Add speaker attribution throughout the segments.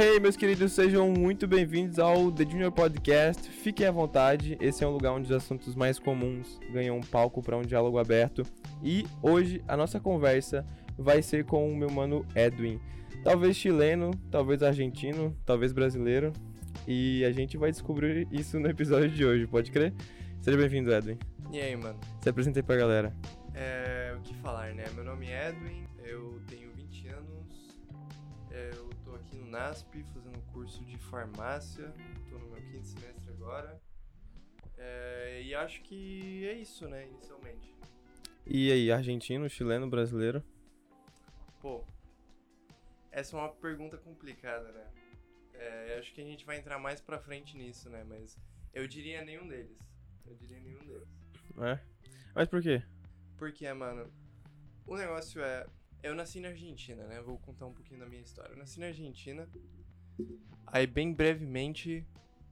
Speaker 1: Hey, meus queridos, sejam muito bem-vindos ao The Junior Podcast. Fiquem à vontade, esse é um lugar onde os assuntos mais comuns ganham um palco para um diálogo aberto. E hoje a nossa conversa vai ser com o meu mano Edwin. Talvez chileno, talvez argentino, talvez brasileiro. E a gente vai descobrir isso no episódio de hoje, pode crer? Seja bem-vindo, Edwin.
Speaker 2: E aí, mano?
Speaker 1: Se apresentei pra galera.
Speaker 2: É, o que falar, né? Meu nome é Edwin, tô aqui no NASP fazendo curso de farmácia, tô no meu quinto semestre agora. É, e acho que é isso, né, inicialmente.
Speaker 1: E aí, argentino, chileno, brasileiro?
Speaker 2: Pô, essa é uma pergunta complicada, né? É, acho que a gente vai entrar mais pra frente nisso, né? Mas eu diria nenhum deles. Eu diria nenhum deles.
Speaker 1: É? Mas por quê?
Speaker 2: Porque, mano, o negócio é. Eu nasci na Argentina, né? Vou contar um pouquinho da minha história. Eu nasci na Argentina. Aí, bem brevemente,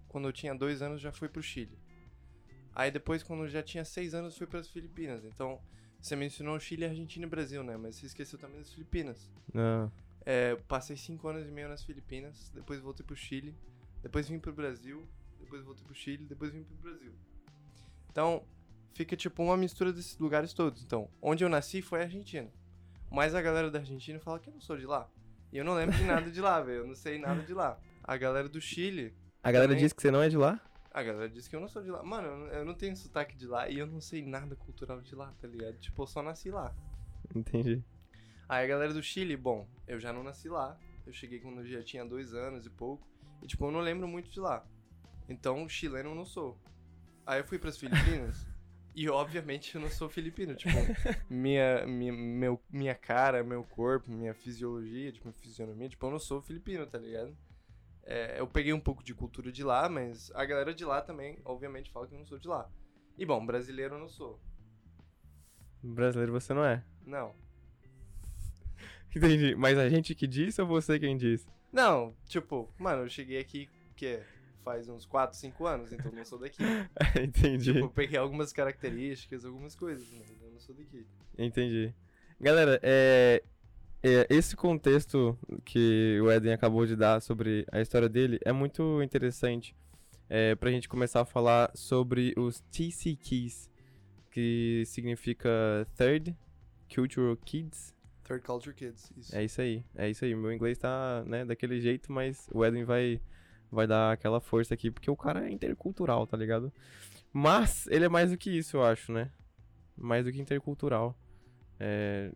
Speaker 2: quando eu tinha dois anos, já fui pro Chile. Aí, depois, quando eu já tinha seis anos, fui para as Filipinas. Então, você mencionou Chile, Argentina e Brasil, né? Mas você esqueceu também das Filipinas.
Speaker 1: Não.
Speaker 2: É, passei cinco anos e meio nas Filipinas, depois voltei pro Chile, depois vim pro Brasil, depois voltei pro Chile, depois vim pro Brasil. Então, fica tipo uma mistura desses lugares todos. Então, onde eu nasci foi a Argentina. Mas a galera da Argentina fala que eu não sou de lá. E eu não lembro de nada de lá, velho. Eu não sei nada de lá. A galera do Chile.
Speaker 1: A galera
Speaker 2: Também.
Speaker 1: diz que você não é de lá?
Speaker 2: A galera diz que eu não sou de lá. Mano, eu não- tenho sotaque de lá e eu não sei nada cultural de lá, tá ligado? Tipo, eu só nasci lá.
Speaker 1: Entendi.
Speaker 2: Aí a galera do Chile, bom, eu já não nasci lá. Eu cheguei quando eu já tinha dois anos e pouco. E, tipo, eu não lembro muito de lá. Então, chileno eu não sou. Aí eu fui pras Filipinas. e, obviamente, eu não sou filipino. Tipo, minha, minha, meu, minha cara, meu corpo, minha fisiologia, tipo, minha fisionomia. Tipo, eu não sou filipino, tá ligado? É, eu peguei um pouco de cultura de lá, mas a galera de lá também, obviamente, fala que eu não sou de lá. E, bom, brasileiro eu não sou.
Speaker 1: Brasileiro você não é.
Speaker 2: Não.
Speaker 1: Entendi. Mas a gente que disse ou você quem disse?
Speaker 2: Não, tipo, mano, eu cheguei aqui, que faz uns 4, 5 anos, então não sou daqui.
Speaker 1: Entendi.
Speaker 2: tipo, eu peguei algumas características, algumas coisas, mas eu não sou daqui.
Speaker 1: Entendi. Galera, é, é, esse contexto que o Eden acabou de dar sobre a história dele é muito interessante é, pra gente começar a falar sobre os TC Keys, que significa Third Cultural Kids.
Speaker 2: Third Culture Kids, isso.
Speaker 1: É isso aí, é isso aí. Meu inglês tá, né, daquele jeito, mas o Edwin vai, vai dar aquela força aqui, porque o cara é intercultural, tá ligado? Mas ele é mais do que isso, eu acho, né? Mais do que intercultural. É,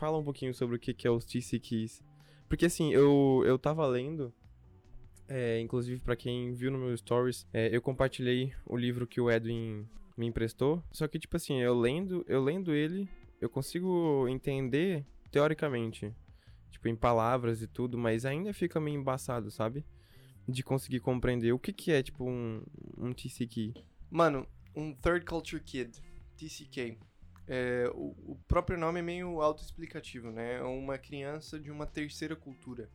Speaker 1: Fala um pouquinho sobre o que, é os TC. Porque assim, eu, eu tava lendo, é, inclusive pra quem viu no meu stories, é, eu compartilhei o livro que o Edwin me emprestou. Só que, tipo assim, eu lendo, eu lendo ele, eu consigo entender teoricamente, tipo, em palavras e tudo, mas ainda fica meio embaçado, sabe? De conseguir compreender o que que é, tipo, um, um TCK.
Speaker 2: Mano, um Third Culture Kid, TCK. É, o, o próprio nome é meio autoexplicativo, né? É uma criança de uma terceira cultura.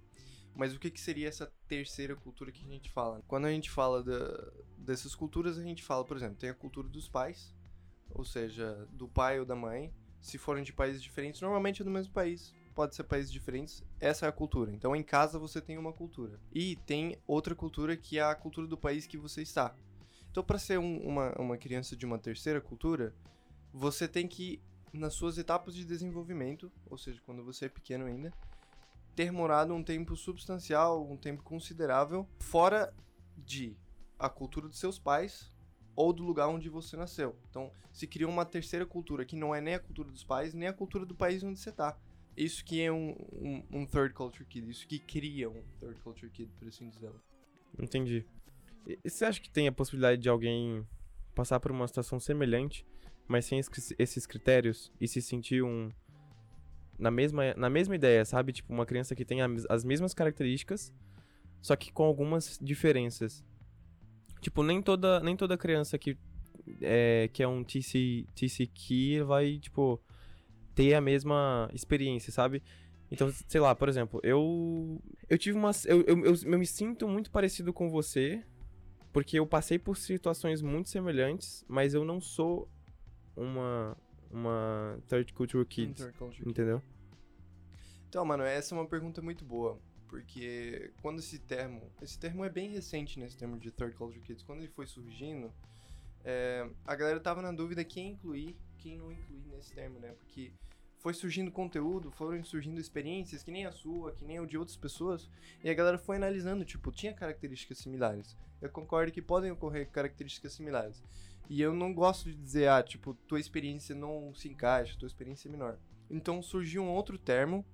Speaker 2: Mas o que, que seria essa terceira cultura que a gente fala? Quando a gente fala da- dessas culturas, a gente fala, por exemplo, tem a cultura dos pais, ou seja, do pai ou da mãe. Se forem de países diferentes, normalmente é do mesmo país, pode ser países diferentes, essa é a cultura. Então em casa você tem uma cultura. E tem outra cultura que é a cultura do país que você está. Então, para ser um- uma, uma criança de uma terceira cultura, você tem que, nas suas etapas de desenvolvimento, ou seja, quando você é pequeno ainda, ter morado um tempo substancial, um tempo considerável, fora de a cultura dos seus pais ou do lugar onde você nasceu. Então, se cria uma terceira cultura que não é nem a cultura dos pais, nem a cultura do país onde você está. Isso que é um, um, um third culture kid, isso que cria um third culture kid, por assim dizer.
Speaker 1: Entendi. E você acha que tem a possibilidade de alguém passar por uma situação semelhante, mas sem esses critérios e se sentir um na mesma na mesma ideia, sabe? Tipo uma criança que tem as mesmas características, só que com algumas diferenças. Tipo, nem toda nem toda criança que é que é um TC TCK vai, tipo, ter a mesma experiência, sabe? Então, sei lá, por exemplo, eu. Eu tive uma. Eu, eu, eu, eu me sinto muito parecido com você, porque eu passei por situações muito semelhantes, mas eu não sou uma. Uma Third Culture
Speaker 2: kid.
Speaker 1: Entendeu?
Speaker 2: Então, mano, essa é uma pergunta muito boa. porque quando esse termo. Esse termo é bem recente nesse termo de Third Culture Kids. Quando ele foi surgindo, é, a galera tava na dúvida quem incluir, quem não incluir nesse termo, né? Porque foi surgindo conteúdo, foram surgindo experiências que nem a sua, que nem o de outras pessoas, e a galera foi analisando, tipo, tinha características similares. Eu concordo que podem ocorrer características similares. E eu não gosto de dizer, ah, tipo, tua experiência não se encaixa, tua experiência é menor. Então surgiu um outro termo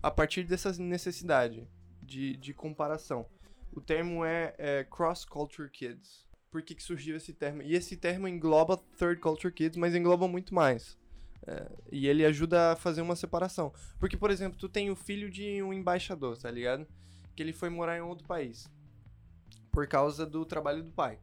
Speaker 2: a partir dessa necessidade de, de comparação. O termo é, é Cross Culture Kids. Por que, que surgiu esse termo? E esse termo engloba Third Culture Kids, mas engloba muito mais. É, e ele ajuda a fazer uma separação. Porque, por exemplo, tu tem o filho de um embaixador, tá ligado? Que ele foi morar em outro país. Por causa do trabalho do pai.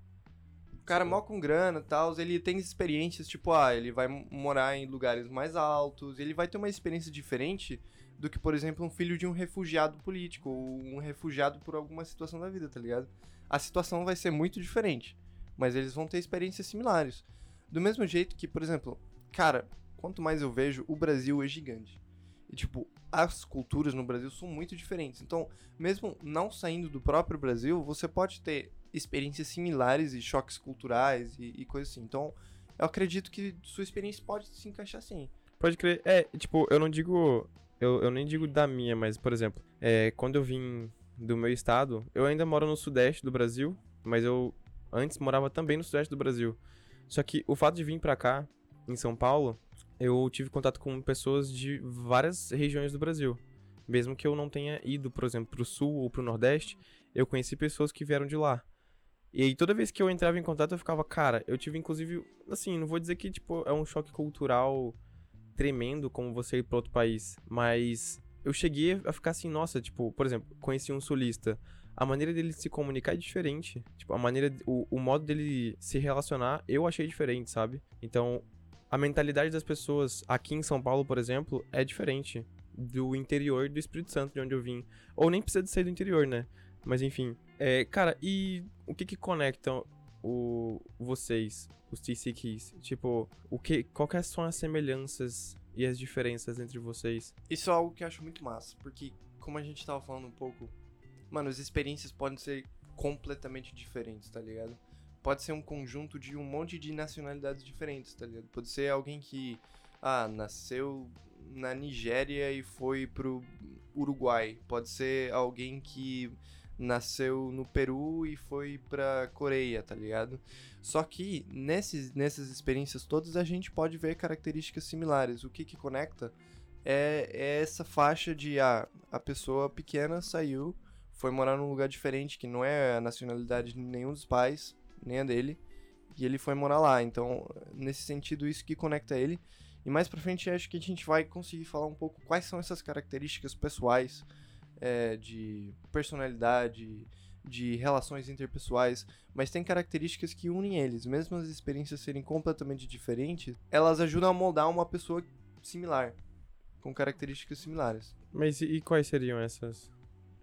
Speaker 2: O cara Sim. mó com grana e tal, ele tem experiências, tipo, ah, ele vai morar em lugares mais altos, ele vai ter uma experiência diferente do que, por exemplo, um filho de um refugiado político, ou um refugiado por alguma situação da vida, tá ligado? A situação vai ser muito diferente, mas eles vão ter experiências similares. Do mesmo jeito que, por exemplo, cara, quanto mais eu vejo, o Brasil é gigante. E, tipo, as culturas no Brasil são muito diferentes. Então, mesmo não saindo do próprio Brasil, você pode ter experiências similares e choques culturais e, e coisas assim. Então, eu acredito que sua experiência pode se encaixar sim.
Speaker 1: Pode crer. É, tipo, eu não digo. Eu, eu nem digo da minha, mas, por exemplo, é, quando eu vim do meu estado, eu ainda moro no sudeste do Brasil, mas eu antes morava também no sudeste do Brasil. Só que o fato de vir pra cá, em São Paulo, eu tive contato com pessoas de várias regiões do Brasil. Mesmo que eu não tenha ido, por exemplo, pro sul ou pro nordeste, eu conheci pessoas que vieram de lá. E aí toda vez que eu entrava em contato eu ficava, cara, eu tive inclusive, assim, não vou dizer que tipo é um choque cultural tremendo como você ir para outro país, mas eu cheguei a ficar assim, nossa, tipo, por exemplo, conheci um sulista, a maneira dele se comunicar é diferente, tipo, a maneira, o, o modo dele se relacionar, eu achei diferente, sabe? Então, a mentalidade das pessoas aqui em São Paulo, por exemplo, é diferente do interior do Espírito Santo, de onde eu vim. Ou nem precisa de ser do interior, né? Mas enfim. É, cara, e o que que conectam o, vocês, os TC Keys? Tipo, o que, quais são as semelhanças e as diferenças entre vocês?
Speaker 2: Isso é algo que eu acho muito massa, porque como a gente tava falando um pouco, mano, as experiências podem ser completamente diferentes, tá ligado? pode ser um conjunto de um monte de nacionalidades diferentes, tá ligado? Pode ser alguém que, ah, nasceu na Nigéria e foi pro Uruguai. Pode ser alguém que nasceu no Peru e foi pra Coreia, tá ligado? Só que nesses, nessas experiências todas a gente pode ver características similares. O que que conecta é, é essa faixa de ah, a pessoa pequena saiu, foi morar num lugar diferente que não é a nacionalidade de nenhum dos pais, nem a dele, e ele foi morar lá. Então, nesse sentido, isso que conecta ele. E mais pra frente, acho que a gente vai conseguir falar um pouco quais são essas características pessoais é, de personalidade, de relações interpessoais, mas tem características que unem eles. Mesmo as experiências serem completamente diferentes, elas ajudam a moldar uma pessoa similar, com características similares.
Speaker 1: Mas e, quais seriam essas,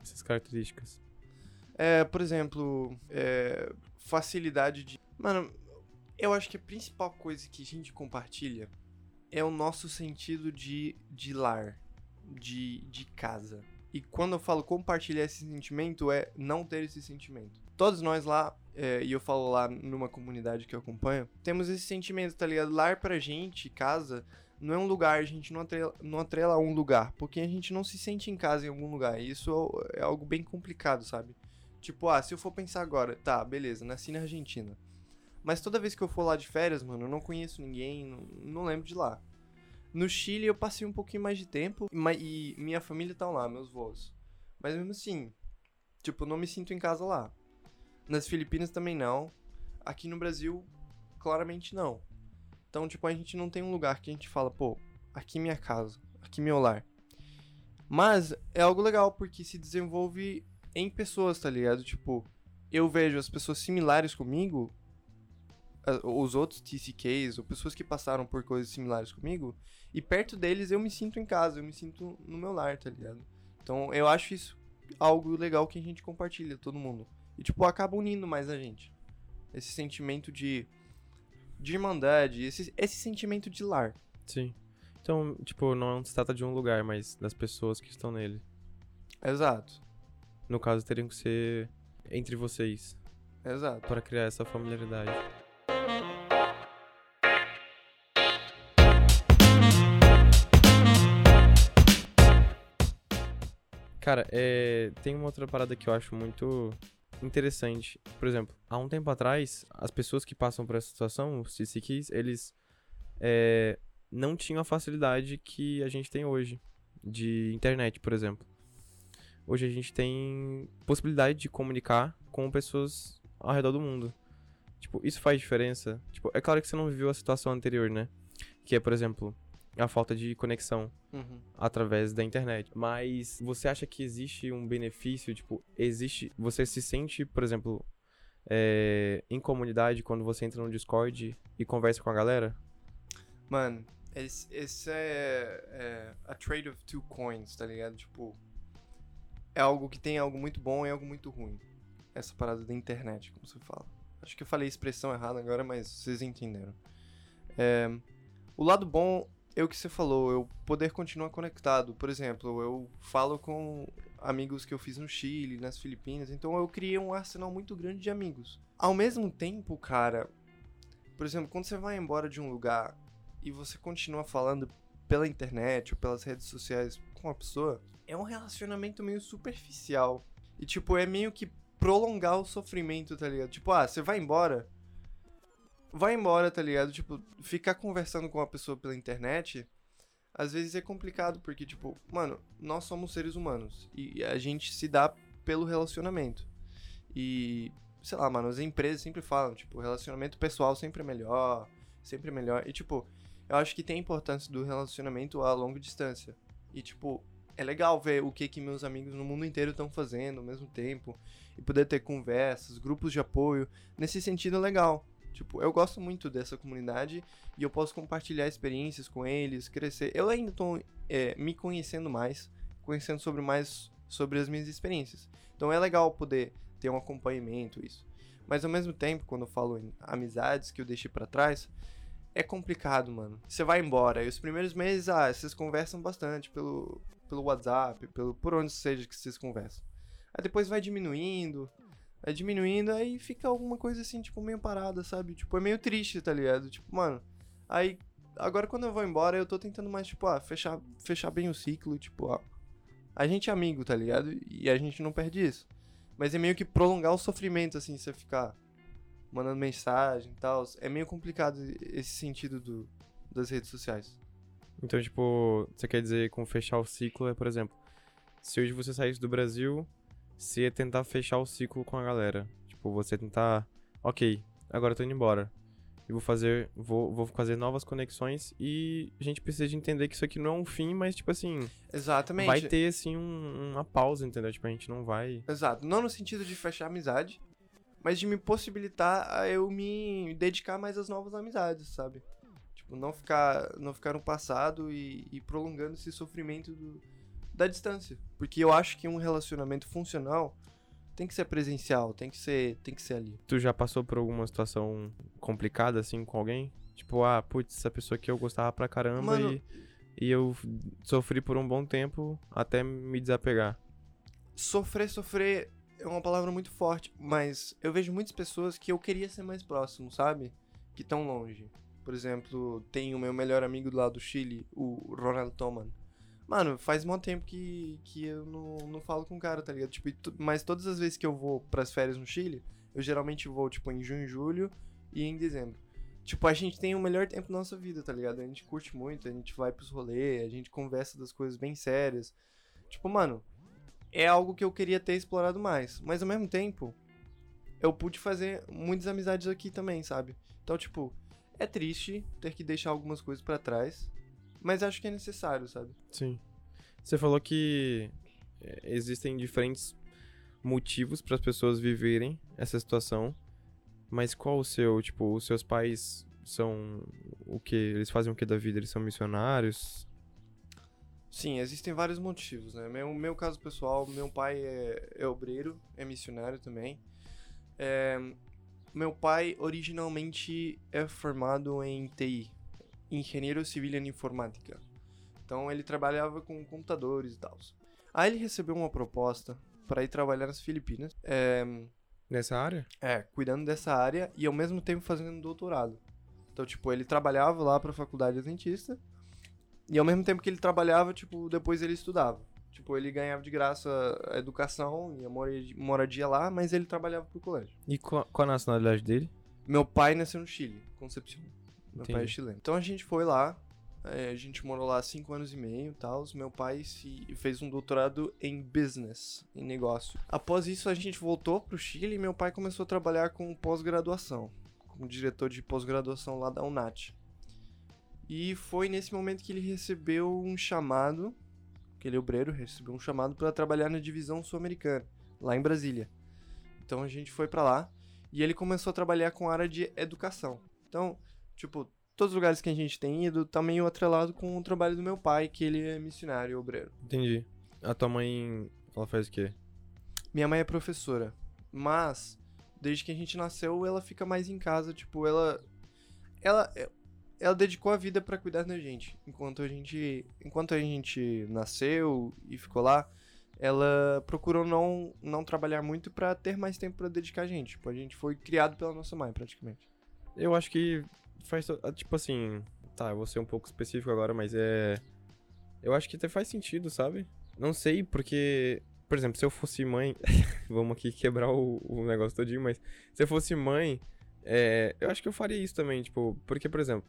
Speaker 1: essas características?
Speaker 2: É, por exemplo, é, facilidade de. Mano, eu acho que a principal coisa que a gente compartilha é o nosso sentido de, de lar, de, de casa. E quando eu falo compartilhar esse sentimento, é não ter esse sentimento. Todos nós lá, é, e eu falo lá numa comunidade que eu acompanho, temos esse sentimento, tá ligado? Lar pra gente, casa, não é um lugar, a gente não atrela, não atrela a um lugar, porque a gente não se sente em casa em algum lugar. E isso é algo bem complicado, sabe? Tipo, ah, se eu for pensar agora, tá, beleza, nasci na Argentina. Mas toda vez que eu for lá de férias, mano, eu não conheço ninguém, não, não lembro de lá. No Chile eu passei um pouquinho mais de tempo e minha família tá lá, meus voos. Mas mesmo assim, tipo, não me sinto em casa lá. Nas Filipinas também não. Aqui no Brasil, claramente não. Então, tipo, a gente não tem um lugar que a gente fala, pô, aqui minha casa, aqui meu lar. Mas é algo legal porque se desenvolve em pessoas, tá ligado? Tipo, eu vejo as pessoas similares comigo, os outros TCKs, ou pessoas que passaram por coisas similares comigo, e perto deles eu me sinto em casa, eu me sinto no meu lar, tá ligado? Então eu acho isso algo legal que a gente compartilha, todo mundo. E, tipo, acaba unindo mais a gente. Esse sentimento de, de irmandade, esse, esse sentimento de lar.
Speaker 1: Sim. Então, tipo, não se trata de um lugar, mas das pessoas que estão nele.
Speaker 2: Exato.
Speaker 1: No caso, teriam que ser entre vocês
Speaker 2: Exato.
Speaker 1: para criar essa familiaridade. Cara, é, tem uma outra parada que eu acho muito interessante. Por exemplo, há um tempo atrás, as pessoas que passam por essa situação, os CCKs, eles é, não tinham a facilidade que a gente tem hoje de internet, por exemplo. Hoje a gente tem possibilidade de comunicar com pessoas ao redor do mundo. Tipo, isso faz diferença. Tipo, é claro que você não viveu a situação anterior, né? Que é, por exemplo, a falta de conexão
Speaker 2: Uhum.
Speaker 1: através da internet. Mas você acha que existe um benefício? Tipo, existe. Você se sente, por exemplo, é, em comunidade quando você entra no Discord e conversa com a galera?
Speaker 2: Mano, esse, esse é, é a trade of two coins, tá ligado? Tipo, é algo que tem algo muito bom e algo muito ruim. Essa parada da internet, como você fala. Acho que eu falei a expressão errada agora, mas vocês entenderam. É, o lado bom é o que você falou, eu poder continuar conectado. Por exemplo, eu falo com amigos que eu fiz no Chile, nas Filipinas, então eu criei um arsenal muito grande de amigos. Ao mesmo tempo, cara, por exemplo, quando você vai embora de um lugar e você continua falando pela internet ou pelas redes sociais com a pessoa, é um relacionamento meio superficial. E, tipo, é meio que prolongar o sofrimento, tá ligado? Tipo, ah, você vai embora. Vai embora, tá ligado? Tipo, ficar conversando com uma pessoa pela internet, às vezes é complicado, porque, tipo, mano, nós somos seres humanos. E a gente se dá pelo relacionamento. E, sei lá, mano, as empresas sempre falam, tipo, relacionamento pessoal sempre é melhor, sempre é melhor. E, tipo, eu acho que tem a importância do relacionamento a longa distância. E, tipo, é legal ver o que que meus amigos no mundo inteiro estão fazendo ao mesmo tempo. E poder ter conversas, grupos de apoio. Nesse sentido, é legal. Tipo, eu gosto muito dessa comunidade e eu posso compartilhar experiências com eles, crescer. Eu ainda tô é, me conhecendo mais, conhecendo sobre mais sobre as minhas experiências. Então é legal poder ter um acompanhamento, isso. Mas ao mesmo tempo, quando eu falo em amizades que eu deixei para trás, é complicado, mano. Você vai embora e os primeiros meses, ah, vocês conversam bastante pelo, pelo WhatsApp, pelo, por onde seja que vocês conversam. Aí depois vai diminuindo, vai diminuindo, aí fica alguma coisa assim, tipo, meio parada, sabe? Tipo, é meio triste, tá ligado? Tipo, mano, aí agora quando eu vou embora, eu tô tentando mais, tipo, ah, fechar, fechar bem o ciclo, tipo, ó. A gente é amigo, tá ligado? E a gente não perde isso. Mas é meio que prolongar o sofrimento, assim, você ficar mandando mensagem e tal. É meio complicado esse sentido do, das redes sociais.
Speaker 1: Então, tipo, você quer dizer com fechar o ciclo é, por exemplo, se hoje você saísse do Brasil, você ia tentar fechar o ciclo com a galera. Tipo, você tentar, ok, agora eu tô indo embora. E vou fazer, vou, vou fazer novas conexões e a gente precisa de entender que isso aqui não é um fim, mas, tipo assim,
Speaker 2: Exatamente.
Speaker 1: vai ter, assim, um- uma pausa, entendeu? Tipo, a gente não vai...
Speaker 2: Exato. Não no sentido de fechar amizade, mas de me possibilitar a eu me dedicar mais às novas amizades, sabe? Tipo, não ficar, não ficar no passado e, e prolongando esse sofrimento do- da distância. Porque eu acho que um relacionamento funcional tem que ser presencial, tem que ser, tem que ser ali.
Speaker 1: Tu já passou por alguma situação complicada, assim, com alguém? Tipo, ah, putz, essa pessoa aqui eu gostava pra caramba
Speaker 2: Mano-
Speaker 1: e, e eu sofri por um bom tempo até me desapegar.
Speaker 2: Sofrer, sofrer é uma palavra muito forte, mas eu vejo muitas pessoas que eu queria ser mais próximo, sabe? Que estão longe. Por exemplo, tem o meu melhor amigo do lado do Chile, o Ronald Toman. Mano, faz muito tempo que, que eu não, não falo com o cara, tá ligado? Tipo, mas todas as vezes que eu vou pras férias no Chile, eu geralmente vou, tipo, em junho, julho e em dezembro. Tipo, a gente tem o melhor tempo da nossa vida, tá ligado? A gente curte muito, a gente vai pros rolês, a gente conversa das coisas bem sérias. Tipo, mano, é algo que eu queria ter explorado mais. Mas ao mesmo tempo, eu pude fazer muitas amizades aqui também, sabe? Então, tipo, é triste ter que deixar algumas coisas pra trás, mas acho que é necessário, sabe?
Speaker 1: Sim. Você falou que é, existem diferentes motivos para as pessoas viverem essa situação, mas qual o seu? Tipo, os seus pais são o que? Eles fazem o que da vida? Eles são missionários?
Speaker 2: Sim, existem vários motivos, né? Meu, meu caso pessoal, meu pai é, é obreiro, é missionário também. É, meu pai originalmente é formado em TI, Engenheiro Civil em Informática. Então ele trabalhava com computadores e tal. Aí ele recebeu uma proposta pra ir trabalhar nas Filipinas. É,
Speaker 1: Nessa área?
Speaker 2: é, cuidando dessa área e ao mesmo tempo fazendo doutorado. Então, tipo, ele trabalhava lá pra faculdade adventista e ao mesmo tempo que ele trabalhava, tipo, depois ele estudava. Tipo, ele ganhava de graça a educação e a moradia- moradia lá, mas ele trabalhava pro colégio.
Speaker 1: E qual, qual a nacionalidade dele?
Speaker 2: Meu pai nasceu no Chile, Concepción. Meu pai é
Speaker 1: Entendi.
Speaker 2: chileno. Então a gente foi lá, é, a gente morou lá cinco anos e meio e tal. Meu pai se fez um doutorado em business, em negócio. Após isso, a gente voltou pro Chile e meu pai começou a trabalhar com pós-graduação, como diretor de pós-graduação lá da UNAT. E foi nesse momento que ele recebeu um chamado, aquele obreiro recebeu um chamado para trabalhar na divisão sul-americana, lá em Brasília. Então a gente foi para lá e ele começou a trabalhar com a área de educação. Então, tipo, todos os lugares que a gente tem ido tá meio atrelado com o trabalho do meu pai, que ele é missionário obreiro.
Speaker 1: Entendi. A tua mãe, ela faz o quê?
Speaker 2: Minha mãe é professora, mas desde que a gente nasceu, ela fica mais em casa, tipo, ela ela ela dedicou a vida pra cuidar da gente. Enquanto a gente, enquanto a gente nasceu e ficou lá, ela procurou não não trabalhar muito pra ter mais tempo pra dedicar a gente. Tipo, a gente foi criado pela nossa mãe, praticamente.
Speaker 1: Eu acho que faz. ah, Tipo assim. Tá, eu vou ser um pouco específico agora, mas é. Eu acho que até faz sentido, sabe? Não sei, porque. Por exemplo, se eu fosse mãe. Vamos aqui quebrar o, o negócio todinho, mas. Se eu fosse mãe. é, eu acho que eu faria isso também, tipo. Porque, por exemplo.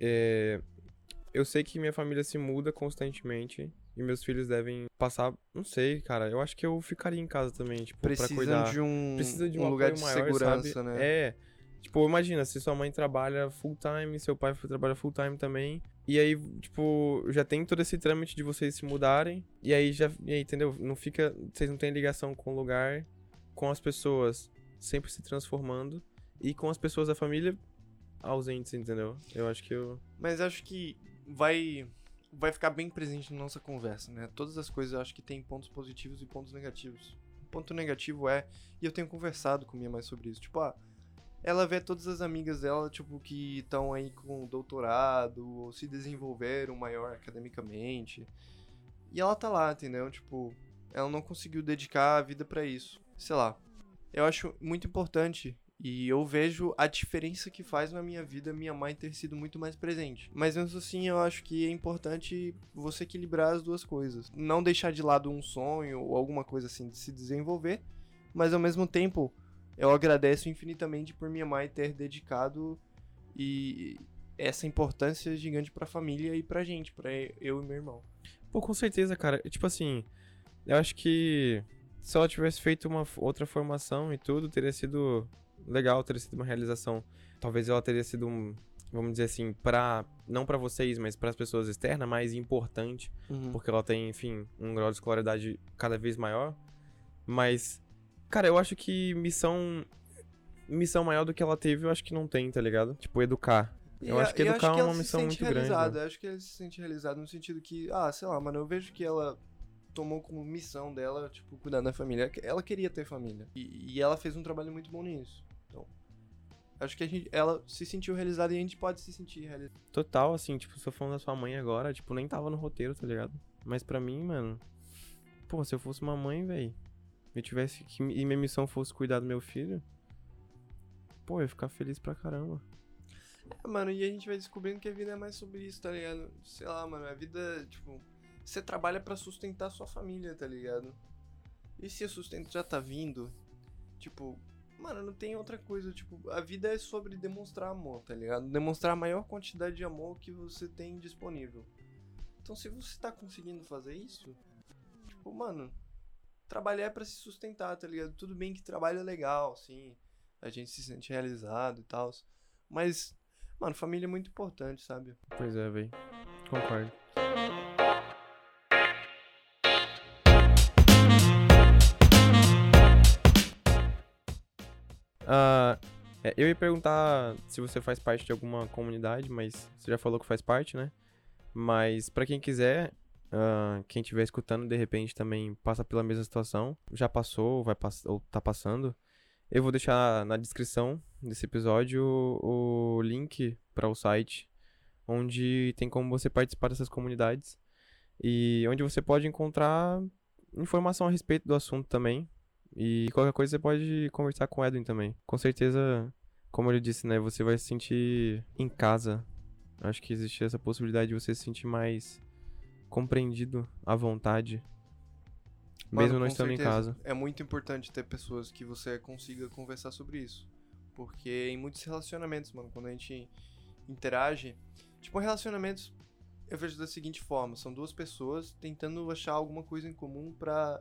Speaker 1: é, eu sei que minha família se muda constantemente. E meus filhos devem passar. Não sei, cara. Eu acho que eu ficaria em casa também, tipo, pra
Speaker 2: Precisam
Speaker 1: cuidar
Speaker 2: de um,
Speaker 1: precisa de um,
Speaker 2: um lugar de
Speaker 1: maior,
Speaker 2: segurança,
Speaker 1: sabe?
Speaker 2: né?
Speaker 1: É. Tipo, imagina, se sua mãe trabalha full time, seu pai trabalha full time também. E aí, tipo, já tem todo esse trâmite de vocês se mudarem. E aí já. E aí, entendeu? Não fica. Vocês não têm ligação com o lugar, com as pessoas sempre se transformando. E com as pessoas da família ausentes, entendeu? Eu acho que eu.
Speaker 2: Mas acho que vai vai ficar bem presente na nossa conversa, né? Todas as coisas eu acho que tem pontos positivos e pontos negativos. O ponto negativo é, e eu tenho conversado com minha mãe sobre isso, tipo, ah, ela vê todas as amigas dela, tipo, que estão aí com doutorado ou se desenvolveram maior academicamente. E ela tá lá, entendeu? Tipo, ela não conseguiu dedicar a vida pra isso. Sei lá. Eu acho muito importante e eu vejo a diferença que faz na minha vida minha mãe ter sido muito mais presente. Mas mesmo assim, eu acho que é importante você equilibrar as duas coisas. Não deixar de lado um sonho ou alguma coisa assim de se desenvolver, mas ao mesmo tempo, eu agradeço infinitamente por minha mãe ter dedicado e essa importância gigante pra família e pra gente, pra eu e meu irmão.
Speaker 1: Pô, com certeza, cara. Tipo assim, eu acho que se ela tivesse feito uma outra formação e tudo, teria sido legal, teria sido uma realização. Talvez ela teria sido um, vamos dizer assim, pra. Não pra vocês, mas pras pessoas externas, mais importante. Porque ela tem, enfim, um grau de escolaridade cada vez maior. Mas, cara, eu acho que missão. Missão maior do que ela teve, eu acho que não tem, tá ligado? Tipo, educar. Eu
Speaker 2: E
Speaker 1: acho que educar é
Speaker 2: ela
Speaker 1: uma
Speaker 2: se
Speaker 1: missão
Speaker 2: sente
Speaker 1: muito grande,
Speaker 2: realizada,
Speaker 1: né?
Speaker 2: Eu acho que ela se sente realizada no sentido que, ah, sei lá, mano, eu vejo que ela tomou como missão dela, tipo, cuidar da família. Ela queria ter família. E, e ela fez um trabalho muito bom nisso. Então, acho que a gente, ela se sentiu realizada e a gente pode se sentir realizado.
Speaker 1: Total, assim, tipo, se eu falando da sua mãe agora, tipo, nem tava no roteiro, tá ligado? Mas pra mim, mano. Pô, se eu fosse uma mãe, velho. Eu tivesse que. E minha missão fosse cuidar do meu filho. Pô, eu ia ficar feliz pra caramba.
Speaker 2: É, mano, e a gente vai descobrindo que a vida é mais sobre isso, tá ligado? Sei lá, mano, a vida, tipo, você trabalha pra sustentar sua família, tá ligado? E se o sustento já tá vindo, tipo, mano, não tem outra coisa, tipo, a vida é sobre demonstrar amor, tá ligado? Demonstrar a maior quantidade de amor que você tem disponível. Então, se você tá conseguindo fazer isso, tipo, mano, trabalhar é pra se sustentar, tá ligado? Tudo bem que trabalho é legal, sim, a gente se sente realizado e tal, mas Mano, família é muito importante, sabe?
Speaker 1: Pois é, velho. Concordo. É, eu ia perguntar se você faz parte de alguma comunidade, mas você já falou que faz parte, né? Mas pra quem quiser, ah, quem estiver escutando, de repente também passa pela mesma situação, já passou, vai pass ou tá passando, eu vou deixar na descrição desse episódio o, o link para o site onde tem como você participar dessas comunidades e onde você pode encontrar informação a respeito do assunto também. E qualquer coisa você pode conversar com o Edwin também. Com certeza, como ele disse, né? Você vai se sentir em casa. Acho que existe essa possibilidade de você se sentir mais compreendido à vontade.
Speaker 2: Mano,
Speaker 1: mesmo não estando em
Speaker 2: certeza.
Speaker 1: casa.
Speaker 2: É muito importante ter pessoas que você consiga conversar sobre isso. Porque em muitos relacionamentos, mano, quando a gente interage. Tipo, relacionamentos eu vejo da seguinte forma: são duas pessoas tentando achar alguma coisa em comum pra,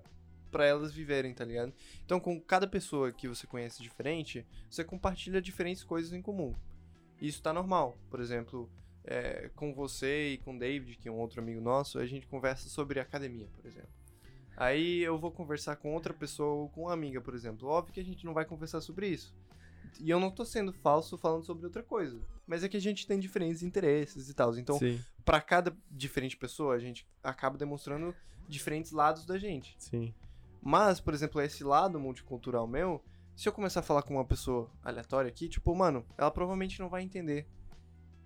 Speaker 2: pra elas viverem, tá ligado? Então, com cada pessoa que você conhece diferente, você compartilha diferentes coisas em comum. E isso tá normal. Por exemplo, é, com você e com o David, que é um outro amigo nosso, a gente conversa sobre academia, por exemplo. Aí eu vou conversar com outra pessoa ou com uma amiga, por exemplo. Óbvio que a gente não vai conversar sobre isso. E eu não tô sendo falso falando sobre outra coisa. Mas é que a gente tem diferentes interesses e tal. Então, pra cada diferente pessoa, a gente acaba demonstrando diferentes lados da gente.
Speaker 1: sim.
Speaker 2: Mas, por exemplo, esse lado multicultural meu, se eu começar a falar com uma pessoa aleatória aqui, tipo, mano, ela provavelmente não vai entender.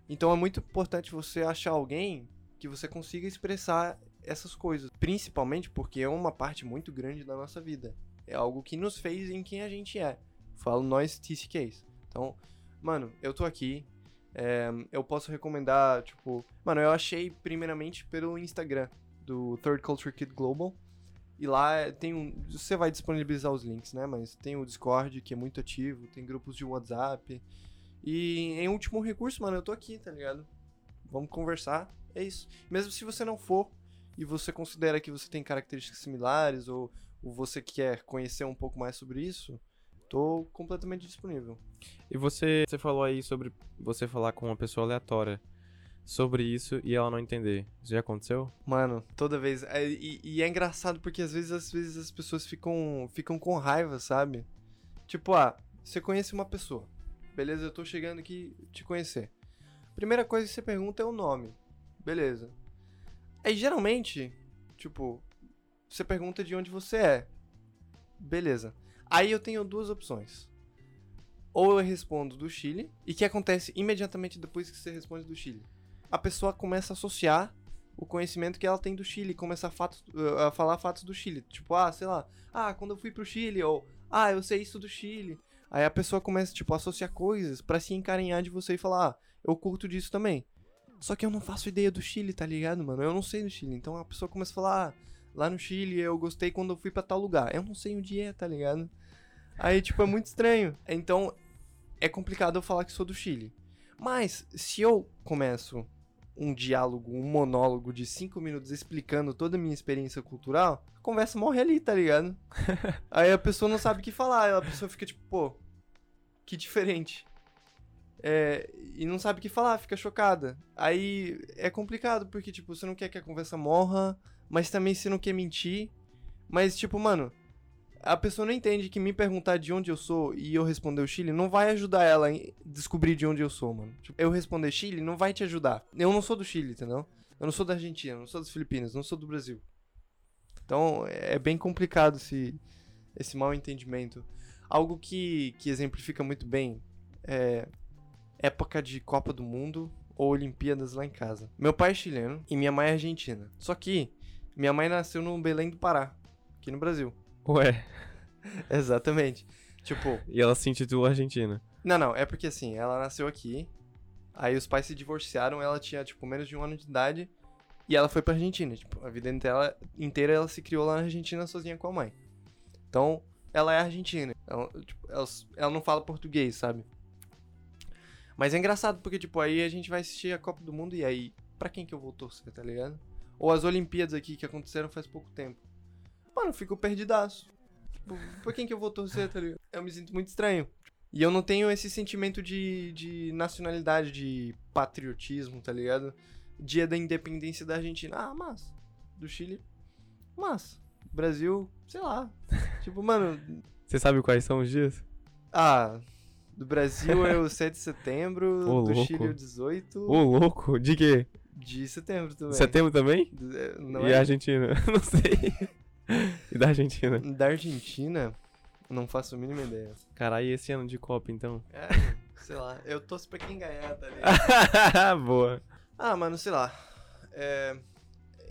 Speaker 2: Então é muito importante você achar alguém que você consiga expressar essas coisas. Principalmente porque é uma parte muito grande da nossa vida. É algo que nos fez em quem a gente é. Falo nós TCKs. Então, mano, eu tô aqui. é, eu posso recomendar, tipo. Mano, eu achei primeiramente pelo Instagram do Third Culture Kid Global. E lá tem um. Você vai disponibilizar os links, né? Mas tem o Discord, que é muito ativo, tem grupos de WhatsApp. E em último recurso, mano, eu tô aqui, tá ligado? Vamos conversar. É isso. Mesmo se você não for e você considera que você tem características similares ou, ou você quer conhecer um pouco mais sobre isso, tô completamente disponível.
Speaker 1: E você, você falou aí sobre você falar com uma pessoa aleatória sobre isso e ela não entender. Isso já aconteceu?
Speaker 2: Mano, toda vez. é, E, e é engraçado porque às vezes, às vezes as pessoas ficam, ficam com raiva, sabe? Tipo, ah, você conhece uma pessoa. Beleza, eu tô chegando aqui te conhecer. Primeira coisa que você pergunta é o nome. Beleza. Aí geralmente, tipo, você pergunta de onde você é. Beleza. Aí eu tenho duas opções. Ou eu respondo do Chile, e que acontece imediatamente depois que você responde do Chile. A pessoa começa a associar o conhecimento que ela tem do Chile, começa a, a falar fatos do Chile. Tipo, ah, sei lá, ah, quando eu fui pro Chile, ou ah, eu sei isso do Chile. Aí a pessoa começa, tipo, a associar coisas pra se encarinhar de você e falar, ah, eu curto disso também. Só que eu não faço ideia do Chile, tá ligado, mano? Eu não sei do Chile. Então a pessoa começa a falar, ah, lá no Chile eu gostei quando eu fui pra tal lugar. Eu não sei onde é, tá ligado? Aí, tipo, é muito estranho. Então, é complicado eu falar que sou do Chile. Mas, se eu começo um diálogo, um monólogo de cinco minutos explicando toda a minha experiência cultural, conversa morre ali, tá ligado? Aí a pessoa não sabe o que falar, a pessoa fica tipo, pô, que diferente. É, e não sabe o que falar, fica chocada. Aí é complicado, porque, tipo, você não quer que a conversa morra, mas também você não quer mentir. Mas, tipo, mano, a pessoa não entende que me perguntar de onde eu sou e eu responder o Chile não vai ajudar ela a descobrir de onde eu sou, mano. Tipo, eu responder Chile não vai te ajudar. Eu não sou do Chile, entendeu? Eu não sou da Argentina, não sou das Filipinas, não sou do Brasil. Então é bem complicado esse, esse mal entendimento. Algo que, que exemplifica muito bem é época de Copa do Mundo ou Olimpíadas lá em casa. Meu pai é chileno e minha mãe é argentina. Só que minha mãe nasceu no Belém do Pará, aqui no Brasil.
Speaker 1: Ué,
Speaker 2: Exatamente. Tipo,
Speaker 1: e ela se intitula Argentina.
Speaker 2: não, não, é porque assim, ela nasceu aqui, aí os pais se divorciaram, ela tinha, tipo, menos de um ano de idade, e ela foi pra Argentina. Tipo, a vida inteira, ela se criou lá na Argentina sozinha com a mãe. Então, ela é argentina. Ela, tipo, ela, ela não fala português, sabe? Mas é engraçado, porque, tipo, aí a gente vai assistir a Copa do Mundo e aí, pra quem que eu vou torcer, tá ligado? Ou as Olimpíadas aqui que aconteceram faz pouco tempo. Mano, fico perdidaço. Tipo, pra quem que eu vou torcer, tá ligado? Eu me sinto muito estranho. E eu não tenho esse sentimento de, de nacionalidade, de patriotismo, tá ligado? Dia da independência da Argentina. Ah, mas. Do Chile. Mas. Brasil, sei lá. tipo, mano.
Speaker 1: Você sabe quais são os dias?
Speaker 2: Ah. Do Brasil é o 7 de setembro.
Speaker 1: Ô,
Speaker 2: do
Speaker 1: louco.
Speaker 2: Chile é o 18
Speaker 1: Ô, louco, de quê?
Speaker 2: de setembro também.
Speaker 1: Setembro também?
Speaker 2: É, Não
Speaker 1: e
Speaker 2: é?
Speaker 1: a Argentina? Não sei. e da Argentina?
Speaker 2: Da Argentina, não faço a mínima ideia.
Speaker 1: Caralho, e esse ano de Copa, então?
Speaker 2: É, sei lá. Eu torço pra quem ganhar, tá ligado?
Speaker 1: Boa.
Speaker 2: Ah, mano, sei lá. É...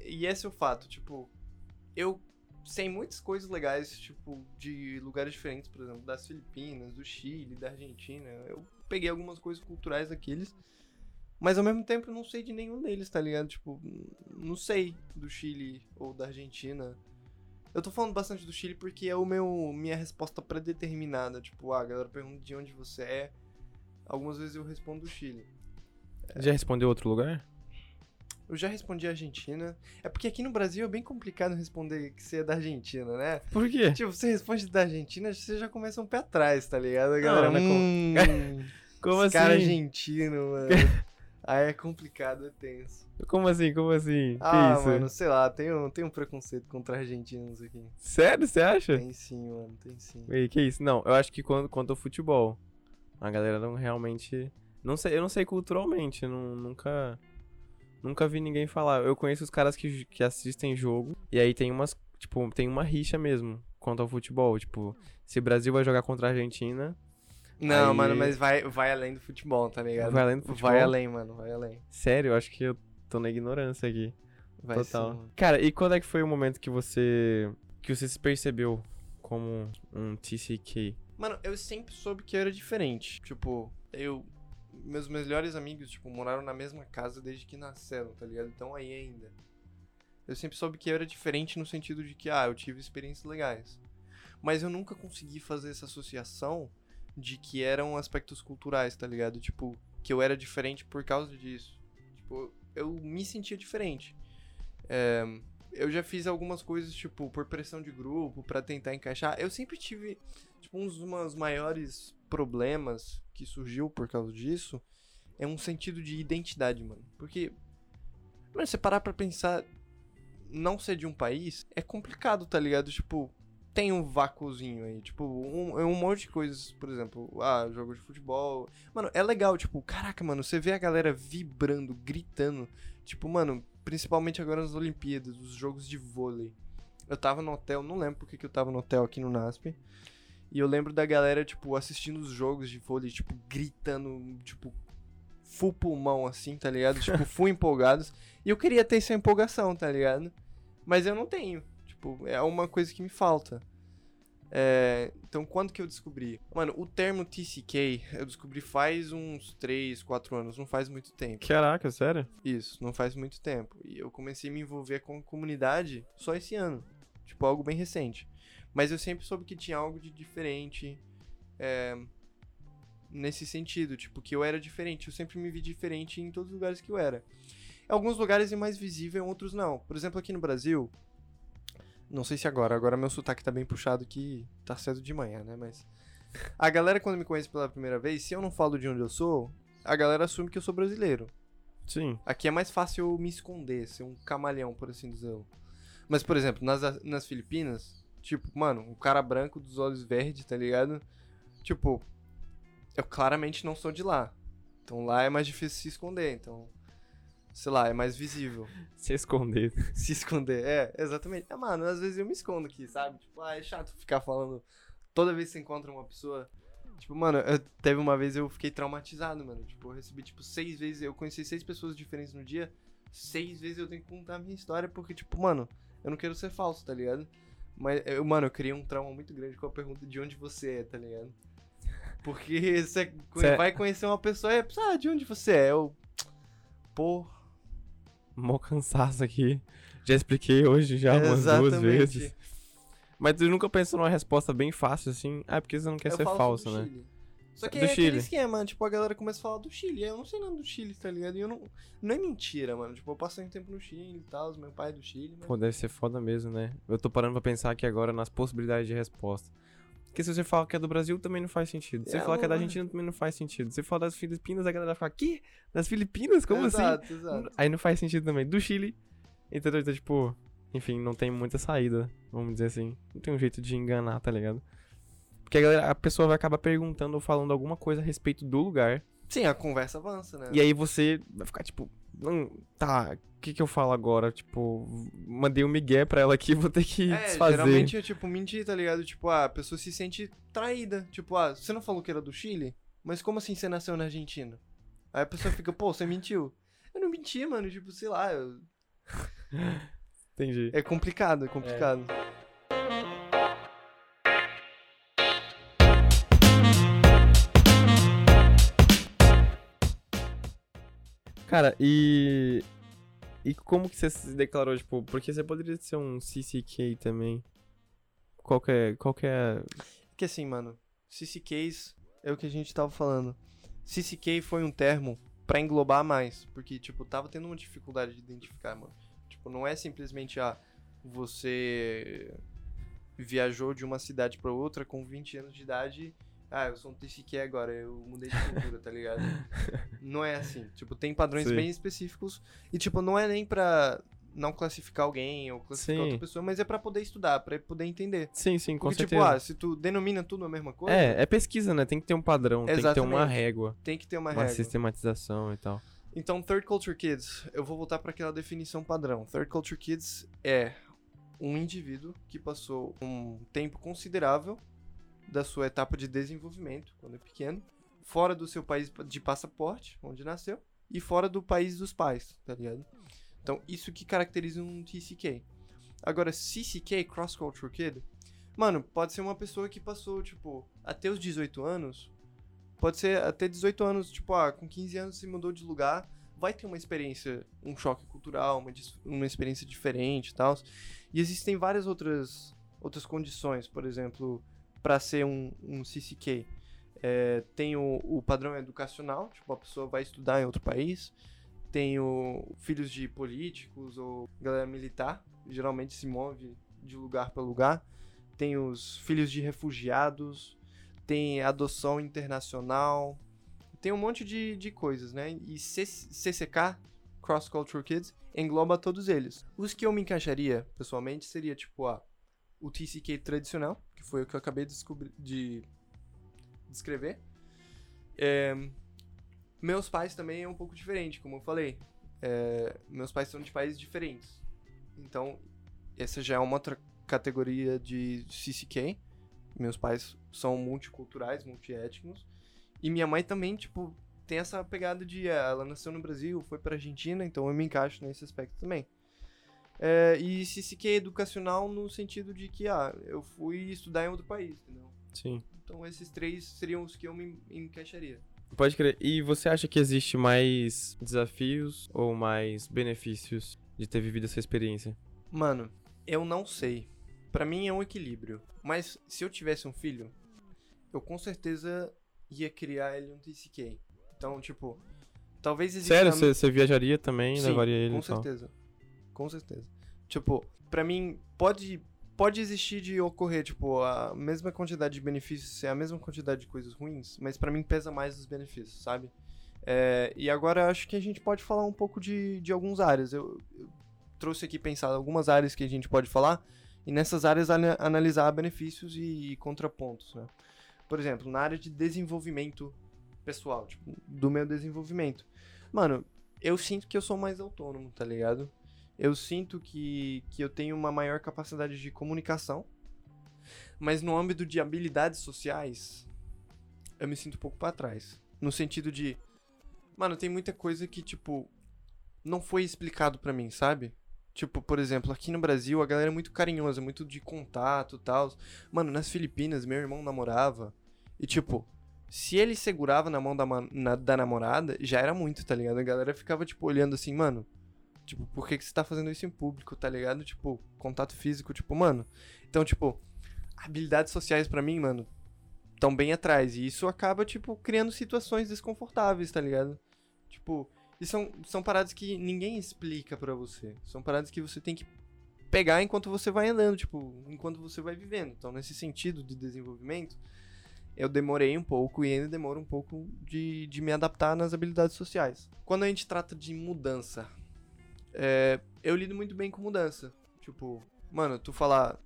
Speaker 2: E esse é o fato, tipo, eu sei muitas coisas legais, tipo, de lugares diferentes, por exemplo, das Filipinas, do Chile, da Argentina. Eu peguei algumas coisas culturais daqueles. Mas ao mesmo tempo eu não sei de nenhum deles, tá ligado? Tipo, não sei do Chile ou da Argentina. Eu tô falando bastante do Chile porque é o meu minha resposta predeterminada. Tipo, ah, a galera pergunta de onde você é. Algumas vezes eu respondo do Chile.
Speaker 1: Já respondeu outro lugar?
Speaker 2: Eu já respondi Argentina. É porque aqui no Brasil é bem complicado responder que você é da Argentina, né?
Speaker 1: Por quê?
Speaker 2: Tipo, você responde da Argentina, você já começa um pé atrás, tá ligado? A galera,
Speaker 1: Não,
Speaker 2: hum,
Speaker 1: Como assim?
Speaker 2: cara argentino, mano. Aí é complicado, é tenso.
Speaker 1: Como assim? Como assim?
Speaker 2: Ah,
Speaker 1: que isso?
Speaker 2: mano, sei lá, tem um, tem um preconceito contra argentinos aqui.
Speaker 1: Sério, você acha?
Speaker 2: Tem sim, mano, tem sim.
Speaker 1: Ei, que isso? Não, eu acho que quando, quanto ao futebol, a galera não realmente. Não sei, eu não sei culturalmente, não, nunca. Nunca vi ninguém falar. Eu conheço os caras que, que assistem jogo, e aí tem umas. Tipo, tem uma rixa mesmo quanto ao futebol. Tipo, se o Brasil vai jogar contra a Argentina.
Speaker 2: Não,
Speaker 1: Aí-
Speaker 2: mano, mas vai, vai além do futebol, tá ligado?
Speaker 1: Vai além do futebol?
Speaker 2: Vai além, mano, vai além.
Speaker 1: Sério, eu acho que eu tô na ignorância aqui.
Speaker 2: Vai
Speaker 1: Total.
Speaker 2: sim.
Speaker 1: Cara, e quando é que foi o momento que você. que você se percebeu como um TCK?
Speaker 2: Mano, eu sempre soube que eu era diferente. Tipo, eu. Meus melhores amigos, tipo, moraram na mesma casa desde que nasceram, tá ligado? Então aí ainda. Eu sempre soube que eu era diferente no sentido de que, ah, eu tive experiências legais. Mas eu nunca consegui fazer essa associação de que eram aspectos culturais, tá ligado? Tipo, que eu era diferente por causa disso. Tipo, eu me sentia diferente. É, eu já fiz algumas coisas, tipo, por pressão de grupo, pra tentar encaixar. Eu sempre tive, tipo, um dos meus maiores problemas que surgiu por causa disso é um sentido de identidade, mano. Porque, mano, você parar pra pensar, não ser de um país é complicado, tá ligado? Tipo, tem um vácuozinho aí, tipo, um, é um monte de coisas, por exemplo, ah, jogo de futebol. Mano, é legal, tipo, caraca, mano, você vê a galera vibrando, gritando. Tipo, mano, principalmente agora nas Olimpíadas, os jogos de vôlei. Eu tava no hotel, não lembro porque que eu tava no hotel aqui no NASP. E eu lembro da galera, tipo, assistindo os jogos de vôlei, tipo, gritando, tipo, full pulmão, assim, tá ligado? Tipo, full empolgados. E eu queria ter essa empolgação, tá ligado? Mas eu não tenho. Tipo, é uma coisa que me falta. É, então, quando que eu descobri? Mano, o termo TCK eu descobri faz uns 3, 4 anos, não faz muito tempo.
Speaker 1: Caraca, sério?
Speaker 2: Isso, não faz muito tempo. E eu comecei a me envolver com a comunidade só esse ano. Tipo, algo bem recente. Mas eu sempre soube que tinha algo de diferente é, nesse sentido. Tipo, que eu era diferente. Eu sempre me vi diferente em todos os lugares que eu era. Em alguns lugares é mais visível, em outros não. Por exemplo, aqui no Brasil. Não sei se agora. Agora meu sotaque tá bem puxado que tá cedo de manhã, né? Mas. A galera, quando me conhece pela primeira vez, se eu não falo de onde eu sou, a galera assume que eu sou brasileiro.
Speaker 1: Sim.
Speaker 2: Aqui é mais fácil eu me esconder, ser um camaleão, por assim dizer. Mas, por exemplo, nas, nas Filipinas, tipo, mano, um cara branco dos olhos verdes, tá ligado? Tipo, eu claramente não sou de lá. Então lá é mais difícil se esconder, então. Sei lá, é mais visível.
Speaker 1: Se esconder.
Speaker 2: se esconder, é, exatamente. É, mano, às vezes eu me escondo aqui, sabe? Tipo, ah, é chato ficar falando. Toda vez que você encontra uma pessoa. Tipo, mano, eu, teve uma vez eu fiquei traumatizado, mano. Tipo, eu recebi, tipo, seis vezes. Eu conheci seis pessoas diferentes no dia. Seis vezes eu tenho que contar a minha história, porque, tipo, mano, eu não quero ser falso, tá ligado? Mas, eu, mano, eu criei um trauma muito grande com a pergunta de onde você é, tá ligado? Porque você
Speaker 1: Cê-
Speaker 2: vai conhecer uma pessoa e é, ah, de onde você é? Eu. Pô.
Speaker 1: Mó cansaço aqui. Já expliquei hoje já umas duas
Speaker 2: Exatamente.
Speaker 1: vezes. Mas tu nunca pensou numa resposta bem fácil assim? Ah, porque você não quer
Speaker 2: Eu
Speaker 1: ser
Speaker 2: falo
Speaker 1: falso, né?
Speaker 2: Chile. Só que
Speaker 1: Do
Speaker 2: é aquele
Speaker 1: Chile.
Speaker 2: esquema, tipo, a galera começa a falar do Chile. Eu não sei nada do Chile, tá ligado? E eu não. Não é mentira, mano. Tipo, eu passei um tempo no Chile e tal, meu pai é do Chile, mas.
Speaker 1: Pô, deve ser foda mesmo, né? Eu tô parando pra pensar aqui agora nas possibilidades de resposta. Porque se você fala que é do Brasil, também não faz sentido. Se você
Speaker 2: É,
Speaker 1: falar que é da Argentina, também não faz sentido. Se você falar das Filipinas, a galera fala, que? Das Filipinas? Como assim?
Speaker 2: exato, Exato,
Speaker 1: Aí não faz sentido também. Do Chile, entendeu? Então, tipo, enfim, não tem muita saída, vamos dizer assim. Não tem um jeito de enganar, tá ligado? Porque a, galera- a pessoa vai acabar perguntando ou falando alguma coisa a respeito do lugar.
Speaker 2: Sim, a conversa avança, né?
Speaker 1: E aí você vai ficar tipo, hum, tá, o que que eu falo agora? Tipo, mandei um migué pra ela aqui, vou ter que
Speaker 2: É,
Speaker 1: desfazer.
Speaker 2: geralmente é tipo mentir, tá ligado? Tipo, ah, a pessoa se sente traída. Tipo, ah, você não falou que era do Chile? Mas como assim você nasceu na Argentina? Aí a pessoa fica, pô, você mentiu. Eu não menti, mano. Tipo, sei lá. eu-
Speaker 1: Entendi.
Speaker 2: É complicado, é complicado.
Speaker 1: Cara, e. E como que você se declarou, tipo, porque você poderia ser um CCK também. Qual que é. Que é.
Speaker 2: Que assim, mano, CCKs é o que a gente tava falando. CCK foi um termo pra englobar mais, porque, tipo, tava tendo uma dificuldade de identificar, mano. Tipo, não é simplesmente, ah, você viajou de uma cidade pra outra com 20 anos de idade. Ah, eu sou um TCQ agora, eu mudei de cultura, tá ligado? Não é assim. Tipo, tem padrões
Speaker 1: Sim.
Speaker 2: bem específicos. E, tipo, não é nem pra não classificar alguém ou classificar
Speaker 1: Sim.
Speaker 2: outra pessoa, mas é pra poder estudar, pra poder entender.
Speaker 1: Sim, sim, com
Speaker 2: Porque, tipo,
Speaker 1: certeza.
Speaker 2: ah, se tu denomina tudo a mesma coisa,
Speaker 1: é, é pesquisa, né? Tem que ter um padrão, tem que ter uma
Speaker 2: Exatamente.
Speaker 1: régua,
Speaker 2: tem que ter uma,
Speaker 1: uma,
Speaker 2: regra.
Speaker 1: sistematização e tal.
Speaker 2: Então, Third Culture Kids, eu vou voltar para aquela definição padrão. Third Culture Kids é um indivíduo que passou um tempo considerável da sua etapa de desenvolvimento, quando é pequeno, fora do seu país de passaporte, onde nasceu, e fora do país dos pais, tá ligado? Então, isso que caracteriza um TCK. Agora, CCK, Cross Culture Kid, mano, pode ser uma pessoa que passou, tipo, até os 18 anos, pode ser até 18 anos, tipo, ah, com 15 anos se mudou de lugar, vai ter uma experiência, um choque cultural, uma, uma experiência diferente e tal. E existem várias outras, outras condições, por exemplo, para ser um, um CCK. É, tem o, o padrão educacional, tipo, a pessoa vai estudar em outro país. Tem o filhos de políticos ou galera militar, geralmente se move de lugar para lugar. Tem os filhos de refugiados, tem adoção internacional, tem um monte de, de coisas, né? E CCK, Cross Cultural Kids, engloba todos eles. Os que eu me encaixaria, pessoalmente, seria tipo a o TCK tradicional, que foi o que eu acabei de de descrever. É, meus pais também é um pouco diferente, como eu falei. É, meus pais são de países diferentes. Então, essa já é uma outra categoria de CCK. Meus pais são multiculturais, multiétnicos. E minha mãe também, tipo, tem essa pegada de. ah, Ela nasceu no Brasil, foi pra Argentina, então eu me encaixo nesse aspecto também. É, e CCK educacional no sentido de que, ah, eu fui estudar em outro país, entendeu?
Speaker 1: Sim.
Speaker 2: Então esses três seriam os que eu me encaixaria.
Speaker 1: Pode crer. E você acha que existe mais desafios ou mais benefícios de ter vivido essa experiência?
Speaker 2: Mano, eu não sei. Pra mim é um equilíbrio. Mas se eu tivesse um filho, eu com certeza ia criar ele um TCK. Então, tipo, talvez exista...
Speaker 1: Sério, você viajaria também,
Speaker 2: Sim,
Speaker 1: levaria ele
Speaker 2: com
Speaker 1: e tal?
Speaker 2: Com certeza. Tipo, pra mim, pode, pode existir de ocorrer, tipo, a mesma quantidade de benefícios ser a mesma quantidade de coisas ruins, mas pra mim pesa mais os benefícios, sabe? É, e agora acho que a gente pode falar um pouco de, de algumas áreas. Eu, eu trouxe aqui pensado algumas áreas que a gente pode falar, e nessas áreas ana- analisar benefícios e, contrapontos, né? Por exemplo, na área de desenvolvimento pessoal, tipo, do meu desenvolvimento. Mano, eu sinto que eu sou mais autônomo, tá ligado? Eu sinto que, que eu tenho uma maior capacidade de comunicação, mas no âmbito de habilidades sociais, eu me sinto um pouco pra trás. No sentido de, mano, tem muita coisa que, tipo, não foi explicado pra mim, sabe? Tipo, por exemplo, aqui no Brasil a galera é muito carinhosa, muito de contato e tal. Mano, nas Filipinas meu irmão namorava e, tipo, se ele segurava na mão da, na- da namorada, já era muito, tá ligado? A galera ficava, tipo, olhando assim, mano, tipo, por que, que você tá fazendo isso em público, tá ligado? Tipo, contato físico, tipo, mano. Então, tipo, habilidades sociais pra mim, mano, tão bem atrás. E isso acaba, tipo, criando situações desconfortáveis, tá ligado? Tipo, e são, são paradas que ninguém explica pra você. São paradas que você tem que pegar enquanto você vai andando, tipo, enquanto você vai vivendo. Então, nesse sentido de desenvolvimento, eu demorei um pouco e ainda demoro um pouco de, de me adaptar nas habilidades sociais. Quando a gente trata de mudança, é, eu lido muito bem com mudança. Tipo, mano, tu falar,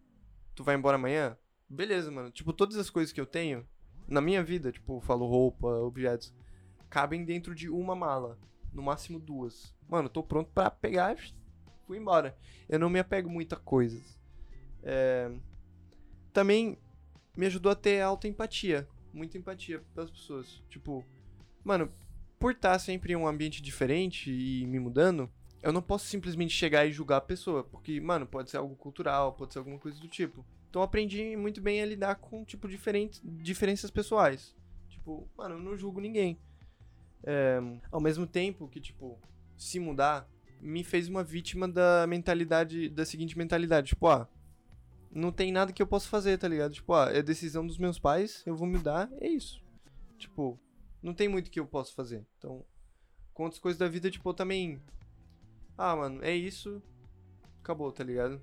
Speaker 2: tu vai embora amanhã? Beleza, mano. Tipo, todas as coisas que eu tenho na minha vida, tipo, falo roupa, objetos, cabem dentro de uma mala. No máximo duas. Mano, tô pronto pra pegar fui embora. Eu não me apego muito a coisas. É, Também me ajudou a ter alta empatia. Muita empatia pelas pessoas. Tipo, mano, por estar sempre em um ambiente diferente e me mudando, eu não posso simplesmente chegar e julgar a pessoa. Porque, mano, pode ser algo cultural, pode ser alguma coisa do tipo. Então aprendi muito bem a lidar com, tipo, diferentes, diferenças pessoais. Tipo, mano, eu não julgo ninguém. É, ao mesmo tempo que, tipo, se mudar me fez uma vítima da mentalidade, da seguinte mentalidade, tipo, ah, não tem nada que eu possa fazer, tá ligado? Tipo, ah, é decisão dos meus pais, eu vou mudar, é isso. Tipo, não tem muito que eu possa fazer. Então, com outras coisas da vida, tipo, eu também. Ah, mano, é isso. Acabou, tá ligado?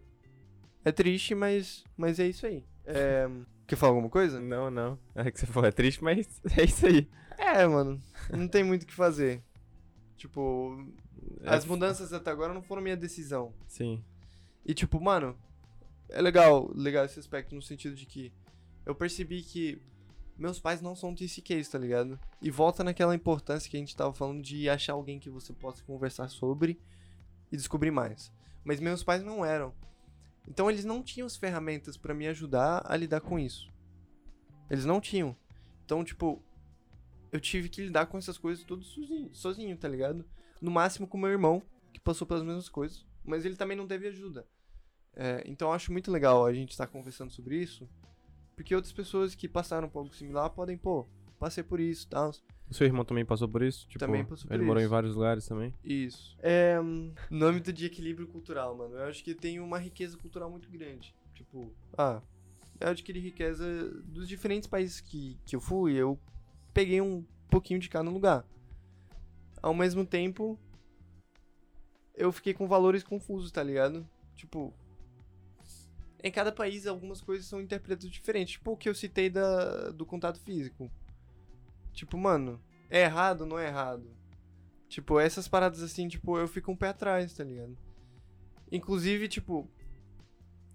Speaker 2: É triste, mas, mas é isso aí. É... Quer falar alguma coisa?
Speaker 1: Não, não. É que você falou, é triste, mas é isso aí.
Speaker 2: É, mano. Não tem muito o que fazer. Tipo, é... as mudanças até agora não foram minha decisão.
Speaker 1: Sim.
Speaker 2: E tipo, mano, é legal, legal esse aspecto no sentido de que eu percebi que meus pais não são TCKs, tá ligado? E volta naquela importância que a gente tava falando de achar alguém que você possa conversar sobre e descobrir mais. Mas meus pais não eram. Então eles não tinham as ferramentas para me ajudar a lidar com isso. Eles não tinham. Então, tipo, eu tive que lidar com essas coisas tudo sozinho, sozinho, tá ligado? No máximo com meu irmão, que passou pelas mesmas coisas, mas ele também não teve ajuda. É, então eu acho muito legal a gente estar tá conversando sobre isso, porque outras pessoas que passaram por algo similar podem, pô, passei por isso tal.
Speaker 1: O seu irmão também passou por isso? Tipo,
Speaker 2: também passou por
Speaker 1: ele
Speaker 2: isso.
Speaker 1: morou em vários lugares também?
Speaker 2: Isso. É, no âmbito de equilíbrio cultural, mano, eu acho que tem uma riqueza cultural muito grande. Tipo, ah, eu adquiri riqueza dos diferentes países que, que eu fui, eu peguei um pouquinho de cada lugar. Ao mesmo tempo, eu fiquei com valores confusos, tá ligado? Tipo, em cada país algumas coisas são interpretadas diferentes. Tipo o que eu citei da, do contato físico. Tipo, mano, é errado ou não é errado? Tipo, essas paradas assim, tipo, eu fico um pé atrás, tá ligado? Inclusive, tipo,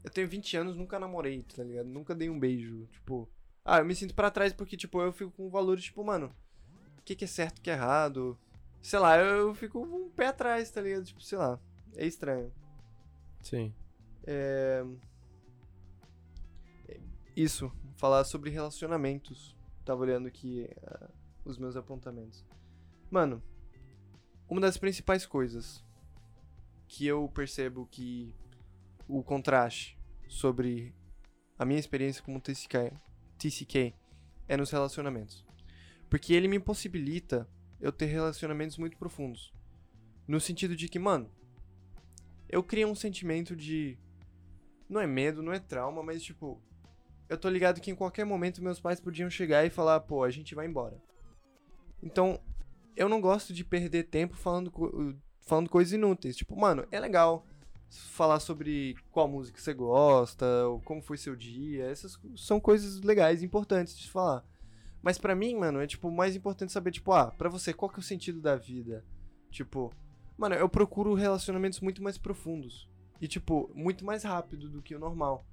Speaker 2: eu tenho 20 anos, nunca namorei, tá ligado? Nunca dei um beijo. Tipo, ah, eu me sinto para trás porque, tipo, eu fico com valores, tipo, mano, o que, que é certo, o que é errado? Sei lá, eu, eu fico um pé atrás, tá ligado? Tipo, sei lá, é estranho.
Speaker 1: Sim.
Speaker 2: É isso, falar sobre relacionamentos. Tava olhando aqui uh, os meus apontamentos. Mano, uma das principais coisas que eu percebo que o contraste sobre a minha experiência como TCK, TCK é nos relacionamentos. Porque ele me possibilita eu ter relacionamentos muito profundos. No sentido de que, mano, eu crio um sentimento de. Não é medo, não é trauma, mas tipo, eu tô ligado que em qualquer momento meus pais podiam chegar e falar, pô, a gente vai embora. Então, eu não gosto de perder tempo falando, falando coisas inúteis. Tipo, mano, é legal falar sobre qual música você gosta, ou como foi seu dia. Essas são coisas legais, importantes de falar. Mas para mim, mano, é tipo mais importante saber, tipo, ah, pra você, qual que é o sentido da vida? Tipo, mano, eu procuro relacionamentos muito mais profundos. E, tipo, muito mais rápido do que o normal.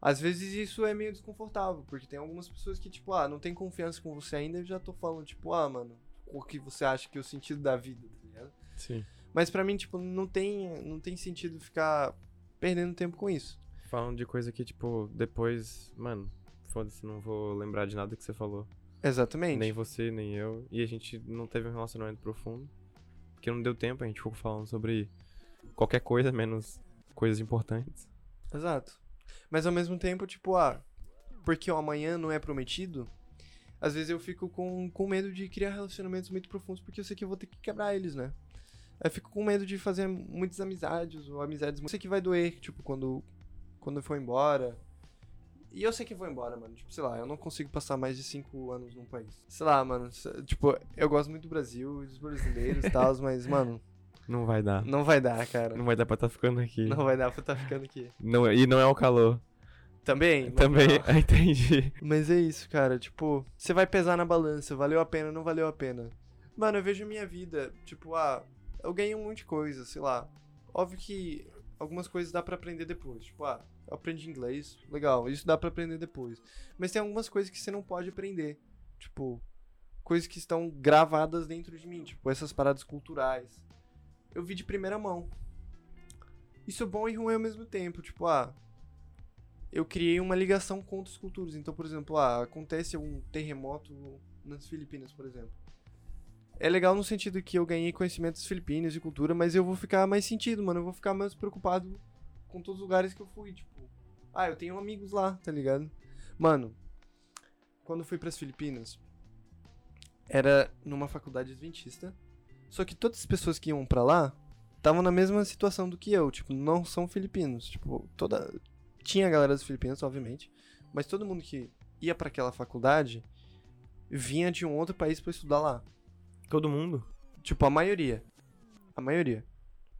Speaker 2: Às vezes isso é meio desconfortável, porque tem algumas pessoas que, tipo, ah, não tem confiança com você ainda e já tô falando, tipo, ah, mano, o que você acha que é o sentido da vida, tá ligado?
Speaker 1: Sim.
Speaker 2: Mas para mim, tipo, não tem, não tem sentido ficar perdendo tempo com isso.
Speaker 1: Falando de coisa que, tipo, depois, mano, foda-se, não vou lembrar de nada que você falou.
Speaker 2: Exatamente.
Speaker 1: Nem você, nem eu. E a gente não teve um relacionamento profundo. Porque não deu tempo, a gente ficou falando sobre qualquer coisa, menos coisas importantes.
Speaker 2: Exato. Mas ao mesmo tempo, tipo, ah, porque o amanhã não é prometido, às vezes eu fico com, com medo de criar relacionamentos muito profundos, porque eu sei que eu vou ter que quebrar eles, né? Eu fico com medo de fazer muitas amizades, ou amizades. Eu sei que vai doer, tipo, quando, quando eu for embora. E eu sei que vou embora, mano. Tipo, sei lá, eu não consigo passar mais de cinco anos num país. Sei lá, mano. Tipo, eu gosto muito do Brasil, dos brasileiros e tal, mas, mano,
Speaker 1: não vai dar.
Speaker 2: Não vai dar, cara.
Speaker 1: Não vai dar pra estar tá ficando aqui.
Speaker 2: Não vai dar pra estar tá ficando aqui.
Speaker 1: Não, e não é o calor.
Speaker 2: Também?
Speaker 1: Também, entendi.
Speaker 2: Mas é isso, cara. Tipo, você vai pesar na balança. Valeu a pena, não valeu a pena. Mano, eu vejo a minha vida, tipo, ah, eu ganhei um monte de coisa, sei lá. Óbvio que algumas coisas dá para aprender depois. Tipo, ah, eu aprendi inglês, legal, isso dá para aprender depois. Mas tem algumas coisas que você não pode aprender. Tipo, coisas que estão gravadas dentro de mim, tipo, essas paradas culturais eu vi de primeira mão. Isso é bom e ruim ao mesmo tempo. Tipo, ah, eu criei uma ligação com outras culturas. Então, por exemplo, ah, acontece um terremoto nas Filipinas, por exemplo. É legal no sentido que eu ganhei conhecimentos filipinos e cultura, mas eu vou ficar mais sentido, mano. Eu vou ficar mais preocupado com todos os lugares que eu fui. Tipo, ah, eu tenho amigos lá, tá ligado? Mano, quando eu fui pras Filipinas, era numa faculdade adventista. Só que todas as pessoas que iam pra lá estavam na mesma situação do que eu, tipo, não são filipinos, tipo, toda tinha a galera dos Filipinos, obviamente, mas todo mundo que ia para aquela faculdade vinha de um outro país para estudar lá.
Speaker 1: Todo mundo?
Speaker 2: Tipo, a maioria. A maioria.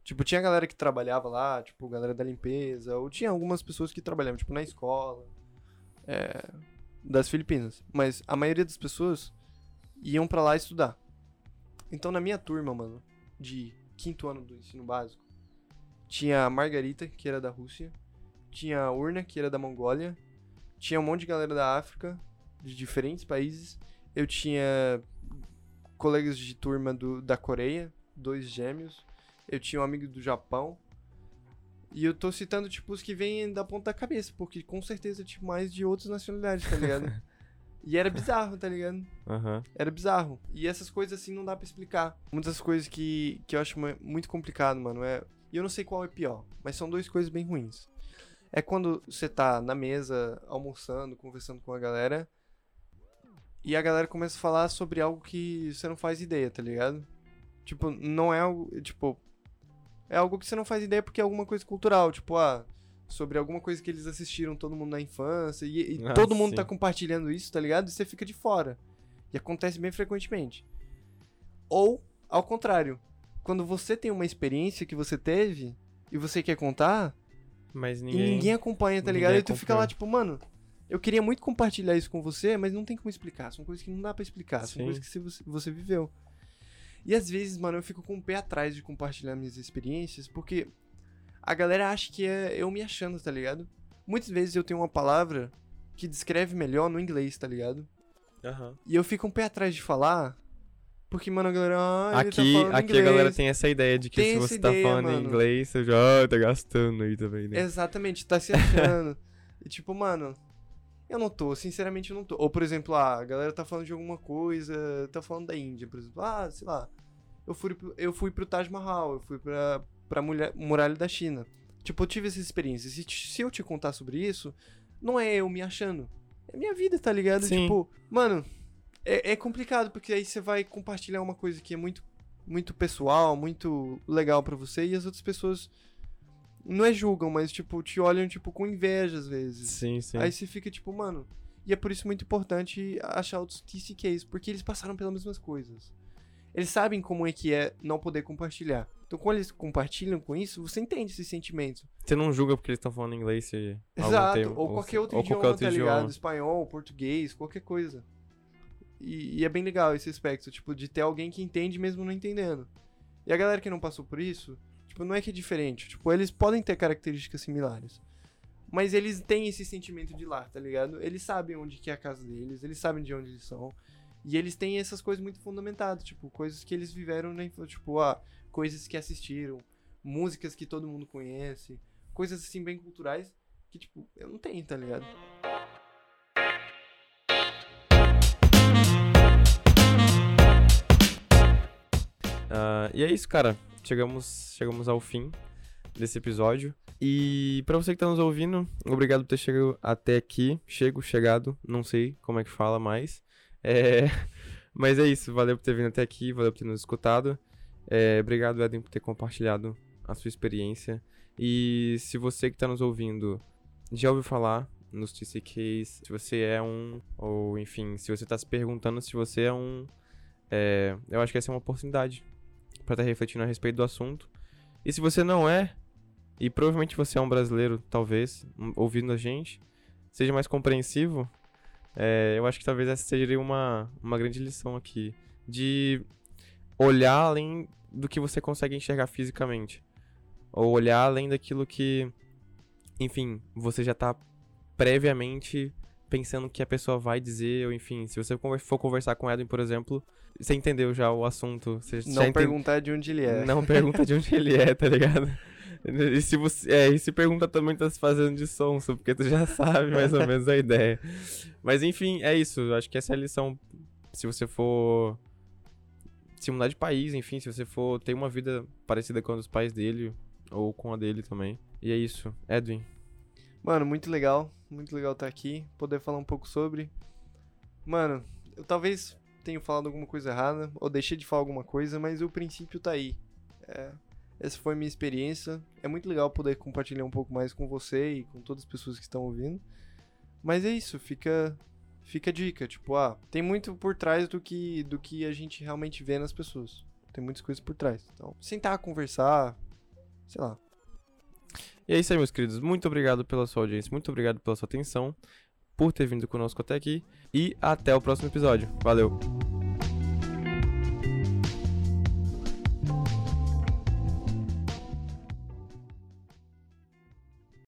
Speaker 2: Tipo, tinha galera que trabalhava lá, tipo, galera da limpeza, ou tinha algumas pessoas que trabalhavam, tipo, na escola, é, das Filipinas. Mas a maioria das pessoas iam para lá estudar. Então, na minha turma, mano, de quinto ano do ensino básico, tinha a Margarita, que era da Rússia, tinha a Urna, que era da Mongólia, tinha um monte de galera da África, de diferentes países. Eu tinha colegas de turma do, da Coreia, dois gêmeos. Eu tinha um amigo do Japão. E eu tô citando, tipo, os que vêm da ponta da cabeça, porque com certeza tinha mais de outras nacionalidades, tá ligado? e era bizarro, tá ligado?
Speaker 1: Uhum.
Speaker 2: Era bizarro. E essas coisas assim não dá para explicar. Muitas coisas que, que eu acho muito complicado, mano, é. E eu não sei qual é pior, mas são duas coisas bem ruins é quando você tá na mesa, almoçando, conversando com a galera, e a galera começa a falar sobre algo que você não faz ideia, tá ligado? Tipo, não é algo. Tipo. É algo que você não faz ideia porque é alguma coisa cultural. Tipo, ah, sobre alguma coisa que eles assistiram todo mundo na infância. E, e ah, todo mundo tá compartilhando isso, tá ligado? E você fica de fora. E acontece bem frequentemente. Ou, ao contrário, quando você tem uma experiência que você teve e você quer contar,
Speaker 1: mas ninguém...
Speaker 2: E ninguém acompanha, tá ligado? E tu fica lá, tipo, mano, eu queria muito compartilhar isso com você, mas não tem como explicar. São coisas que não dá para explicar. São coisas que você, você viveu. E às vezes, mano, eu fico com o pé atrás de compartilhar minhas experiências, porque a galera acha que é eu me achando, tá ligado? Muitas vezes eu tenho uma palavra que descreve melhor no inglês, tá ligado?
Speaker 1: Uhum.
Speaker 2: E eu fico um pé atrás de falar, porque, mano, a galera. Ah,
Speaker 1: aqui
Speaker 2: tá
Speaker 1: aqui
Speaker 2: inglês.
Speaker 1: a galera tem essa ideia de que
Speaker 2: tem
Speaker 1: se você tá
Speaker 2: ideia,
Speaker 1: falando
Speaker 2: mano.
Speaker 1: em inglês, você já ah, tá gastando aí também, né?
Speaker 2: Exatamente, tá se achando. e tipo, mano, eu não tô, sinceramente eu não tô. Ou, por exemplo, ah, a galera tá falando de alguma coisa, tá falando da Índia, por exemplo. Ah, sei lá. Eu fui, eu fui pro Taj Mahal, eu fui pra, pra mulher, muralha da China. Tipo, eu tive essa experiência. Se, se eu te contar sobre isso, não é eu me achando. É minha vida, tá ligado?
Speaker 1: Sim.
Speaker 2: Tipo, mano, é, é complicado, porque aí você vai compartilhar uma coisa que é muito, muito pessoal, muito legal para você, e as outras pessoas não é julgam, mas, tipo, te olham, tipo, com inveja às vezes.
Speaker 1: Sim, sim.
Speaker 2: Aí você fica, tipo, mano. E é por isso muito importante achar outros TCKs, porque eles passaram pelas mesmas coisas. Eles sabem como é que é não poder compartilhar. Então, quando eles compartilham com isso, você entende esse sentimento.
Speaker 1: Você não julga porque eles estão falando inglês. Se
Speaker 2: Exato,
Speaker 1: tempo,
Speaker 2: ou qualquer outro
Speaker 1: ou
Speaker 2: idioma,
Speaker 1: qualquer outro
Speaker 2: tá
Speaker 1: idioma.
Speaker 2: ligado? Espanhol, português, qualquer coisa. E, e, é bem legal esse aspecto, tipo, de ter alguém que entende mesmo não entendendo. E a galera que não passou por isso, tipo, não é que é diferente. Tipo, eles podem ter características similares. Mas eles têm esse sentimento de lá, tá ligado? Eles sabem onde que é a casa deles, eles sabem de onde eles são. E eles têm essas coisas muito fundamentadas, tipo, coisas que eles viveram na infância, tipo, ah, coisas que assistiram, músicas que todo mundo conhece, coisas assim bem culturais que, tipo, eu não tenho, tá ligado?
Speaker 1: Uh, e é isso, cara. Chegamos, chegamos ao fim desse episódio. E para você que tá nos ouvindo, obrigado por ter chegado até aqui. Chego, chegado, não sei como é que fala mais. É... Mas é isso, valeu por ter vindo até aqui, valeu por ter nos escutado. É... Obrigado, Eden, por ter compartilhado a sua experiência. E se você que tá nos ouvindo já ouviu falar nos TCKs, se você é um, ou enfim, se você tá se perguntando se você é um, é... eu acho que essa é uma oportunidade para estar tá refletindo a respeito do assunto. E se você não é, e provavelmente você é um brasileiro, talvez, ouvindo a gente, seja mais compreensivo, é, eu acho que talvez essa seja uma, uma grande lição aqui. De olhar além do que você consegue enxergar fisicamente. Ou olhar além daquilo que, enfim, você já está previamente pensando que a pessoa vai dizer, ou enfim, se você for conversar com Edwin, por exemplo, você entendeu já o assunto.
Speaker 2: Não perguntar de onde ele é.
Speaker 1: Não pergunta de onde ele é, tá ligado? E se você. É, e se pergunta também tá se fazendo de sonso, porque tu já sabe mais ou menos a ideia. Mas enfim, é isso. Eu acho que essa é a lição. Se você for. Se mudar de país, enfim, se você for ter uma vida parecida com a dos pais dele, ou com a dele também. E é isso. Edwin.
Speaker 2: Mano, muito legal. Muito legal estar aqui. Poder falar um pouco sobre. Mano, eu talvez tenho falado alguma coisa errada, ou deixei de falar alguma coisa, mas o princípio tá aí. É, essa foi minha experiência. É muito legal poder compartilhar um pouco mais com você e com todas as pessoas que estão ouvindo. Mas é isso, fica fica a dica, tipo, ah, tem muito por trás do que do que a gente realmente vê nas pessoas. Tem muitas coisas por trás. Então, sentar, conversar, sei lá.
Speaker 1: E é isso aí, meus queridos. Muito obrigado pela sua audiência, muito obrigado pela sua atenção, por ter vindo conosco até aqui e até o próximo episódio. Valeu.